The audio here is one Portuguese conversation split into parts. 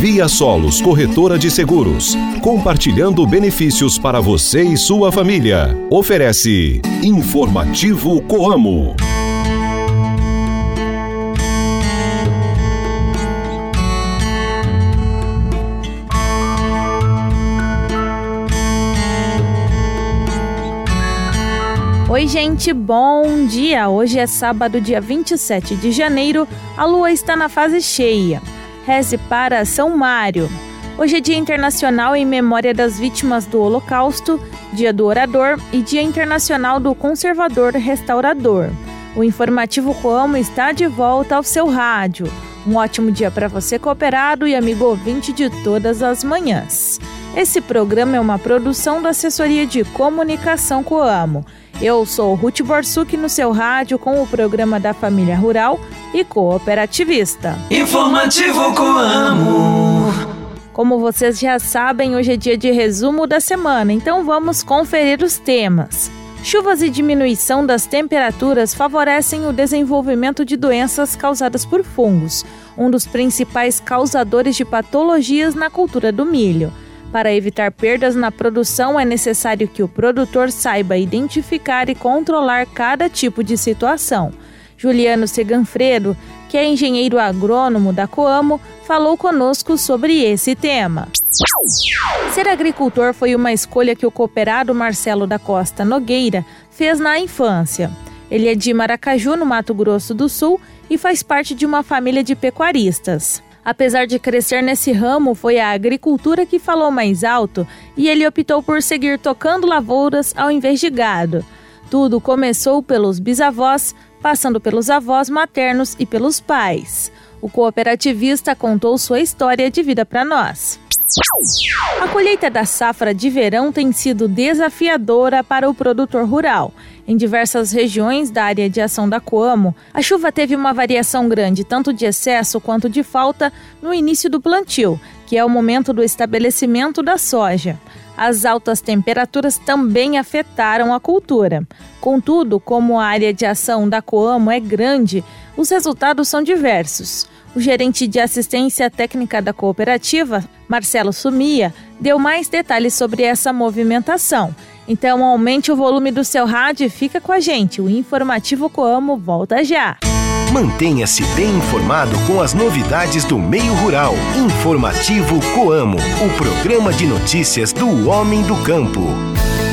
Via Solos Corretora de Seguros, compartilhando benefícios para você e sua família. Oferece Informativo Coamo. Oi, gente, bom dia! Hoje é sábado, dia 27 de janeiro, a lua está na fase cheia. Reze para São Mário. Hoje é Dia Internacional em Memória das Vítimas do Holocausto, Dia do Orador e Dia Internacional do Conservador Restaurador. O informativo Coamo está de volta ao seu rádio. Um ótimo dia para você, cooperado e amigo ouvinte de todas as manhãs. Esse programa é uma produção da Assessoria de Comunicação Coamo. Eu sou Ruth Borsuk no seu rádio com o programa da Família Rural e Cooperativista. Informativo Coamo. Como vocês já sabem, hoje é dia de resumo da semana, então vamos conferir os temas. Chuvas e diminuição das temperaturas favorecem o desenvolvimento de doenças causadas por fungos, um dos principais causadores de patologias na cultura do milho. Para evitar perdas na produção, é necessário que o produtor saiba identificar e controlar cada tipo de situação. Juliano Seganfredo, que é engenheiro agrônomo da Coamo, falou conosco sobre esse tema. Ser agricultor foi uma escolha que o cooperado Marcelo da Costa Nogueira fez na infância. Ele é de Maracaju, no Mato Grosso do Sul, e faz parte de uma família de pecuaristas. Apesar de crescer nesse ramo, foi a agricultura que falou mais alto e ele optou por seguir tocando lavouras ao invés de gado. Tudo começou pelos bisavós, passando pelos avós maternos e pelos pais. O cooperativista contou sua história de vida para nós. A colheita da safra de verão tem sido desafiadora para o produtor rural. Em diversas regiões da área de ação da Coamo, a chuva teve uma variação grande, tanto de excesso quanto de falta, no início do plantio, que é o momento do estabelecimento da soja. As altas temperaturas também afetaram a cultura. Contudo, como a área de ação da Coamo é grande, os resultados são diversos. O gerente de assistência técnica da cooperativa, Marcelo Sumia, deu mais detalhes sobre essa movimentação. Então, aumente o volume do seu rádio e fica com a gente. O Informativo Coamo volta já. Mantenha-se bem informado com as novidades do meio rural. Informativo Coamo, o programa de notícias do homem do campo.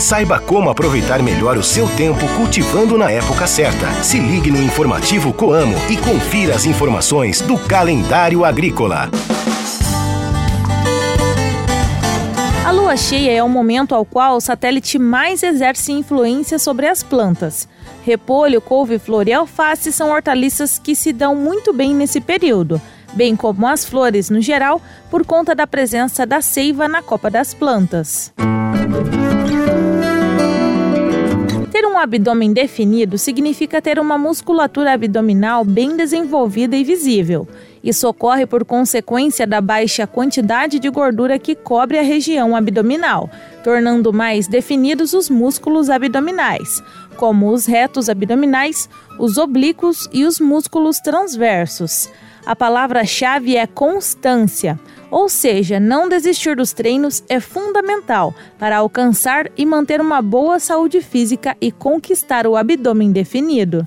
Saiba como aproveitar melhor o seu tempo cultivando na época certa. Se ligue no informativo Coamo e confira as informações do calendário agrícola. A lua cheia é o momento ao qual o satélite mais exerce influência sobre as plantas. Repolho, couve-flor e alface são hortaliças que se dão muito bem nesse período, bem como as flores no geral, por conta da presença da seiva na copa das plantas. Ter abdômen definido significa ter uma musculatura abdominal bem desenvolvida e visível. Isso ocorre por consequência da baixa quantidade de gordura que cobre a região abdominal, tornando mais definidos os músculos abdominais, como os retos abdominais, os oblíquos e os músculos transversos. A palavra-chave é constância. Ou seja, não desistir dos treinos é fundamental para alcançar e manter uma boa saúde física e conquistar o abdômen definido.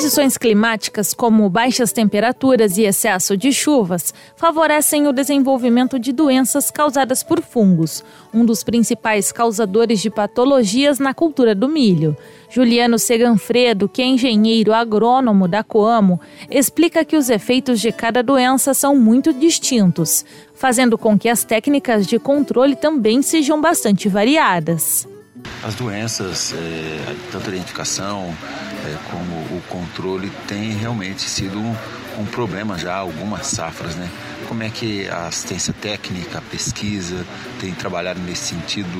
Condições climáticas, como baixas temperaturas e excesso de chuvas, favorecem o desenvolvimento de doenças causadas por fungos, um dos principais causadores de patologias na cultura do milho. Juliano Seganfredo, que é engenheiro agrônomo da Coamo, explica que os efeitos de cada doença são muito distintos, fazendo com que as técnicas de controle também sejam bastante variadas. As doenças, é, tanto a identificação é, como o controle, tem realmente sido um, um, problema já algumas safras, né? Como é que a assistência técnica, a pesquisa tem trabalhado nesse sentido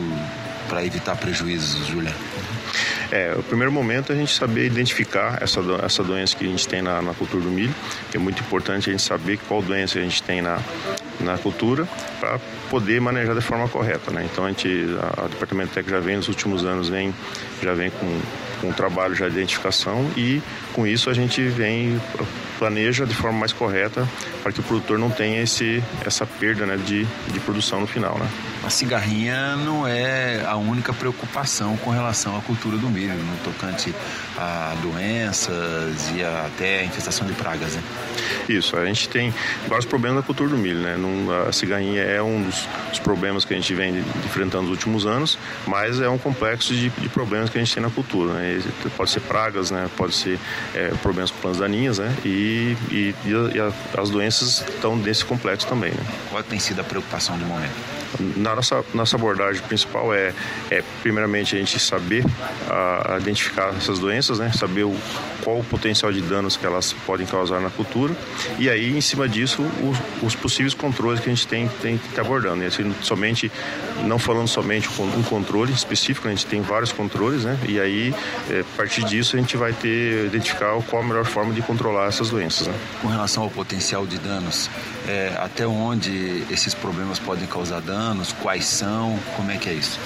para evitar prejuízos, Julia? É, o primeiro momento é a gente saber identificar essa, essa doença que a gente tem na, na, cultura do milho, que é muito importante a gente saber qual doença a gente tem na, na cultura para poder manejar de forma correta, né? Então a gente, a Departamento Técnico já vem nos últimos anos vem já vem com, com um trabalho já de identificação e com isso a gente vem planeja de forma mais correta para que o produtor não tenha esse, essa perda né, de, de produção no final. Né? A cigarrinha não é a única preocupação com relação à cultura do milho, no tocante a doenças e a, até a infestação de pragas. Né? Isso, a gente tem vários problemas na cultura do milho. Né? a cigarrinha é um dos, dos, problemas que a gente vem enfrentando nos últimos anos, mas é um complexo de, de problemas que a gente tem na cultura. Né? Pode ser pragas, né? pode ser é, problemas com plantas daninhas né? e e, e, e a, as doenças estão nesse complexo também. Né? Qual tem sido a preocupação do momento? Na nossa, nossa abordagem principal é, é primeiramente, a gente saber a, a identificar essas doenças, né? saber o, qual o potencial de danos que elas podem causar na cultura e aí, em cima disso, os, os possíveis controles que a gente tem, tem que estar abordando. E assim, somente, não falando somente com um controle específico, a gente tem vários controles, né? e aí, é, a partir disso, a gente vai ter, identificar qual a melhor forma de controlar essas doenças. Né? Com relação ao potencial de danos, é, até onde esses problemas podem causar danos? quais são, como é que é isso?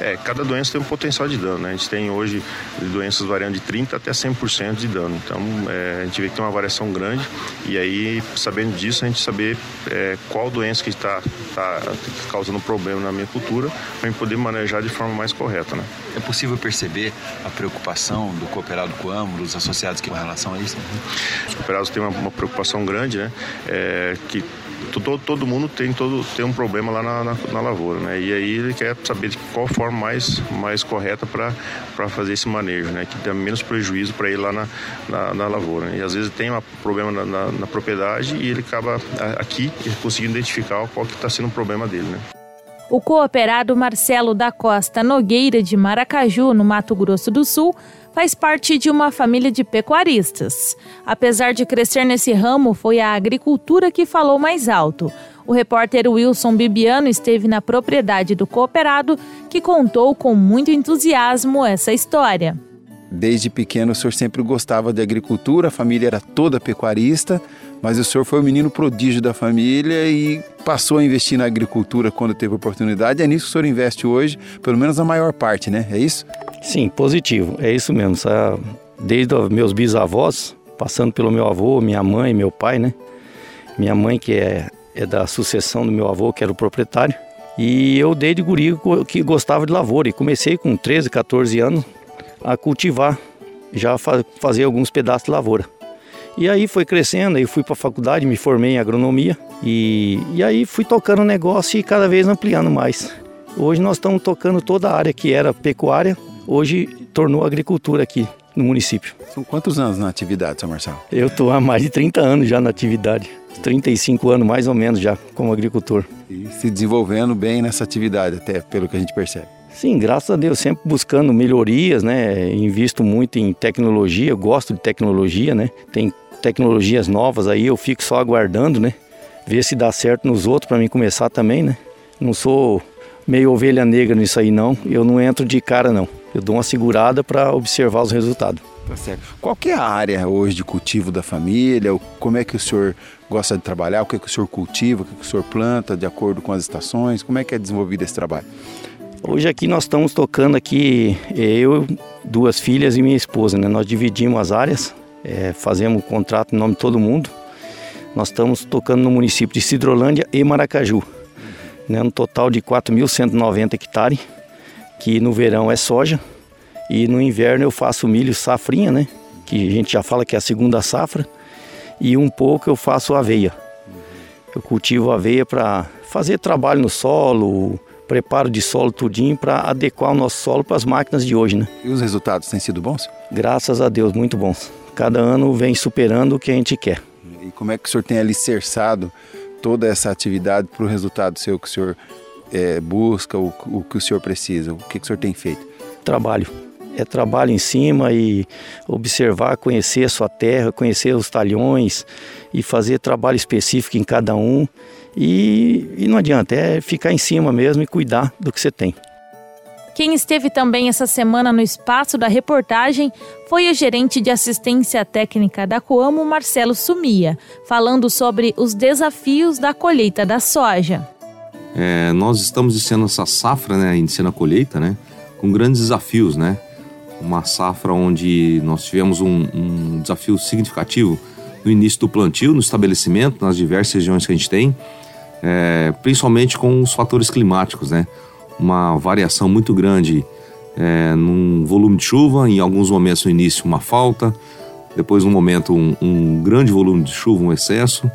É, cada doença tem um potencial de dano, né? A gente tem hoje doenças variando de 30% até 100% de dano. Então, é, a gente vê que tem uma variação grande e aí, sabendo disso, a gente saber é, qual doença que está tá causando problema na minha cultura para gente poder manejar de forma mais correta, né? É possível perceber a preocupação do cooperado com o dos associados com relação a isso? Os cooperados têm uma, uma preocupação grande, né? É, que todo, todo mundo tem, todo, tem um problema lá na, na, na, lavoura, né? E aí ele quer saber de qual forma mais, mais correta para fazer esse manejo, né? Que dá menos prejuízo para ele lá na, na, na, lavoura. Né? E às vezes tem um problema na, na, na propriedade e ele acaba aqui conseguindo identificar qual que está sendo o problema dele, né? O cooperado Marcelo da Costa Nogueira de Maracaju, no Mato Grosso do Sul, faz parte de uma família de pecuaristas. Apesar de crescer nesse ramo, foi a agricultura que falou mais alto. O repórter Wilson Bibiano esteve na propriedade do cooperado, que contou com muito entusiasmo essa história. Desde pequeno, o senhor sempre gostava de agricultura, a família era toda pecuarista, mas o senhor foi o menino prodígio da família e passou a investir na agricultura quando teve oportunidade. É nisso que o senhor investe hoje, pelo menos a maior parte, né? É isso? Sim, positivo. É isso mesmo. Desde meus bisavós, passando pelo meu avô, minha mãe, meu pai, né? Minha mãe, que é, é da sucessão do meu avô, que era o proprietário. E eu, desde guri, que gostava de lavoura. E comecei com 13, 14 anos a cultivar, já fazer alguns pedaços de lavoura. E aí foi crescendo, aí fui para a faculdade, me formei em agronomia e, e aí fui tocando o negócio e cada vez ampliando mais. Hoje nós estamos tocando toda a área que era pecuária, hoje tornou agricultura aqui no município. São quantos anos na atividade, São Marcelo? Eu estou há mais de 30 anos já na atividade. 35 anos mais ou menos já como agricultor. E se desenvolvendo bem nessa atividade, até pelo que a gente percebe. Sim, graças a Deus, sempre buscando melhorias, né? Invisto muito em tecnologia, gosto de tecnologia, né? Tem tecnologias novas aí, eu fico só aguardando, né? Ver se dá certo nos outros para mim começar também, né? Não sou meio ovelha negra nisso aí não, eu não entro de cara não. Eu dou uma segurada para observar os resultados. Tá certo. Qual é a área hoje de cultivo da família? Como é que o senhor gosta de trabalhar? O que, é que o senhor cultiva? O que, é que o senhor planta de acordo com as estações? Como é que é desenvolvido esse trabalho? Hoje aqui nós estamos tocando aqui, eu, duas filhas e minha esposa, né? Nós dividimos as áreas é, fazemos contrato em nome de todo mundo. Nós estamos tocando no município de Cidrolândia e Maracaju, né, um total de 4.190 hectares, que no verão é soja e no inverno eu faço milho safrinha, né, que a gente já fala que é a segunda safra, e um pouco eu faço aveia. Eu cultivo aveia para fazer trabalho no solo, preparo de solo tudinho para adequar o nosso solo para as máquinas de hoje, né? E os resultados têm sido bons? Graças a Deus, muito bons. Cada ano vem superando o que a gente quer. E como é que o senhor tem alicerçado toda essa atividade para o resultado seu que o senhor é, busca, o, o, que o senhor precisa? O que, que o senhor tem feito? Trabalho. É trabalho em cima e observar, conhecer a sua terra, conhecer os talhões e fazer trabalho específico em cada um. E, e não adianta, é ficar em cima mesmo e cuidar do que você tem. Quem esteve também essa semana no espaço da reportagem foi o gerente de assistência técnica da Coamo, Marcelo Sumia, falando sobre os desafios da colheita da soja. É, nós estamos iniciando essa safra, né, iniciando a colheita, né, com grandes desafios, né, uma safra onde nós tivemos um, um desafio significativo no início do plantio, no estabelecimento, nas diversas regiões que a gente tem, é, principalmente com os fatores climáticos, né? Uma variação muito grande é, num volume de chuva, em alguns momentos no início uma falta, depois um momento um, um grande volume de chuva, um excesso,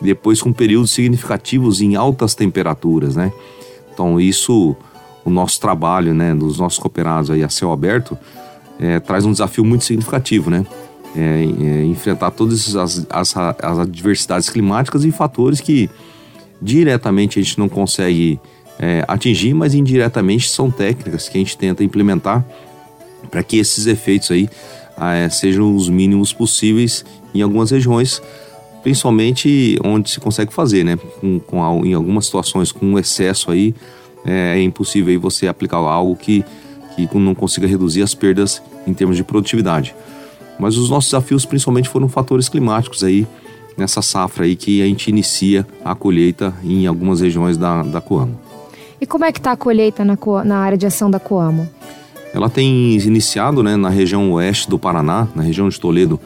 depois com períodos significativos em altas temperaturas, né? Então isso, o nosso trabalho, né, dos nossos cooperados aí a céu aberto, é, traz um desafio muito significativo, né? É, é, enfrentar todas as, as, as adversidades climáticas e fatores que diretamente a gente não consegue é, atingir, mas indiretamente são técnicas que a gente tenta implementar para que esses efeitos aí é, sejam os mínimos possíveis em algumas regiões, principalmente onde se consegue fazer, né? Com, com, em algumas situações com excesso aí é, é impossível aí você aplicar algo que, que não consiga reduzir as perdas em termos de produtividade. Mas os nossos desafios principalmente foram fatores climáticos aí, nessa safra aí que a gente inicia a colheita em algumas regiões da, da Coamo. E como é que está a colheita na, na área de ação da Coamo? Ela tem iniciado né, na região oeste do Paraná, na região de Toledo,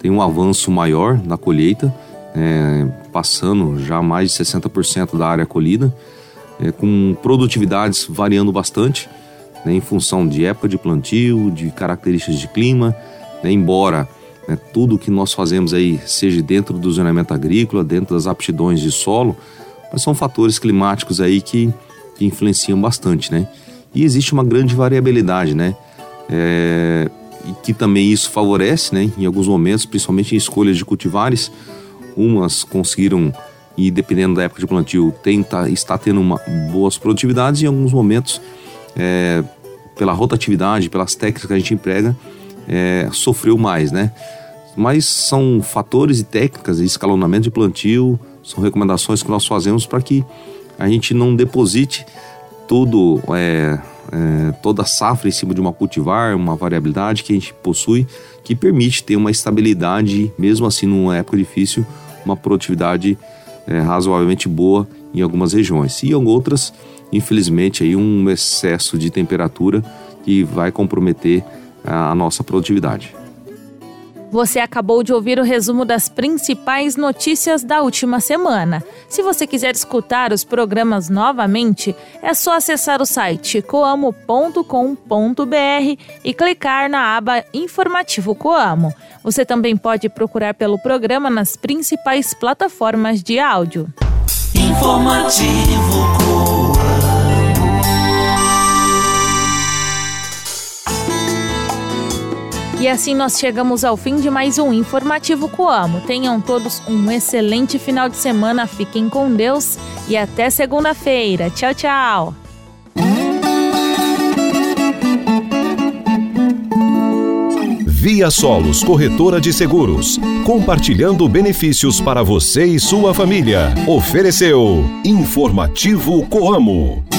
tem um avanço maior na colheita, é, passando já mais de 60% da área colhida, é, com produtividades variando bastante, né, em função de época de plantio, de características de clima, né, embora né, tudo que nós fazemos aí seja dentro do zonamento agrícola, dentro das aptidões de solo, mas são fatores climáticos aí que, que influenciam bastante, né? E existe uma grande variabilidade, né? É, e que também isso favorece, né? Em alguns momentos, principalmente em escolhas de cultivares, umas conseguiram e dependendo da época de plantio tenta está tendo uma, boas produtividades e em alguns momentos é, pela rotatividade, pelas técnicas que a gente emprega, é, sofreu mais, né? Mas são fatores e técnicas escalonamento de plantio, são recomendações que nós fazemos para que a gente não deposite tudo, é, é, toda a safra em cima de uma cultivar, uma variabilidade que a gente possui, que permite ter uma estabilidade, mesmo assim numa época difícil, uma produtividade é, razoavelmente boa em algumas regiões. E em outras, infelizmente, aí um excesso de temperatura que vai comprometer a nossa produtividade. Você acabou de ouvir o resumo das principais notícias da última semana. Se você quiser escutar os programas novamente, é só acessar o site coamo.com.br e clicar na aba Informativo Coamo. Você também pode procurar pelo programa nas principais plataformas de áudio. Informativo Coamo. E assim nós chegamos ao fim de mais um Informativo Coamo. Tenham todos um excelente final de semana, fiquem com Deus e até segunda-feira. Tchau, tchau! Via Solos Corretora de Seguros, compartilhando benefícios para você e sua família. Ofereceu Informativo Coamo.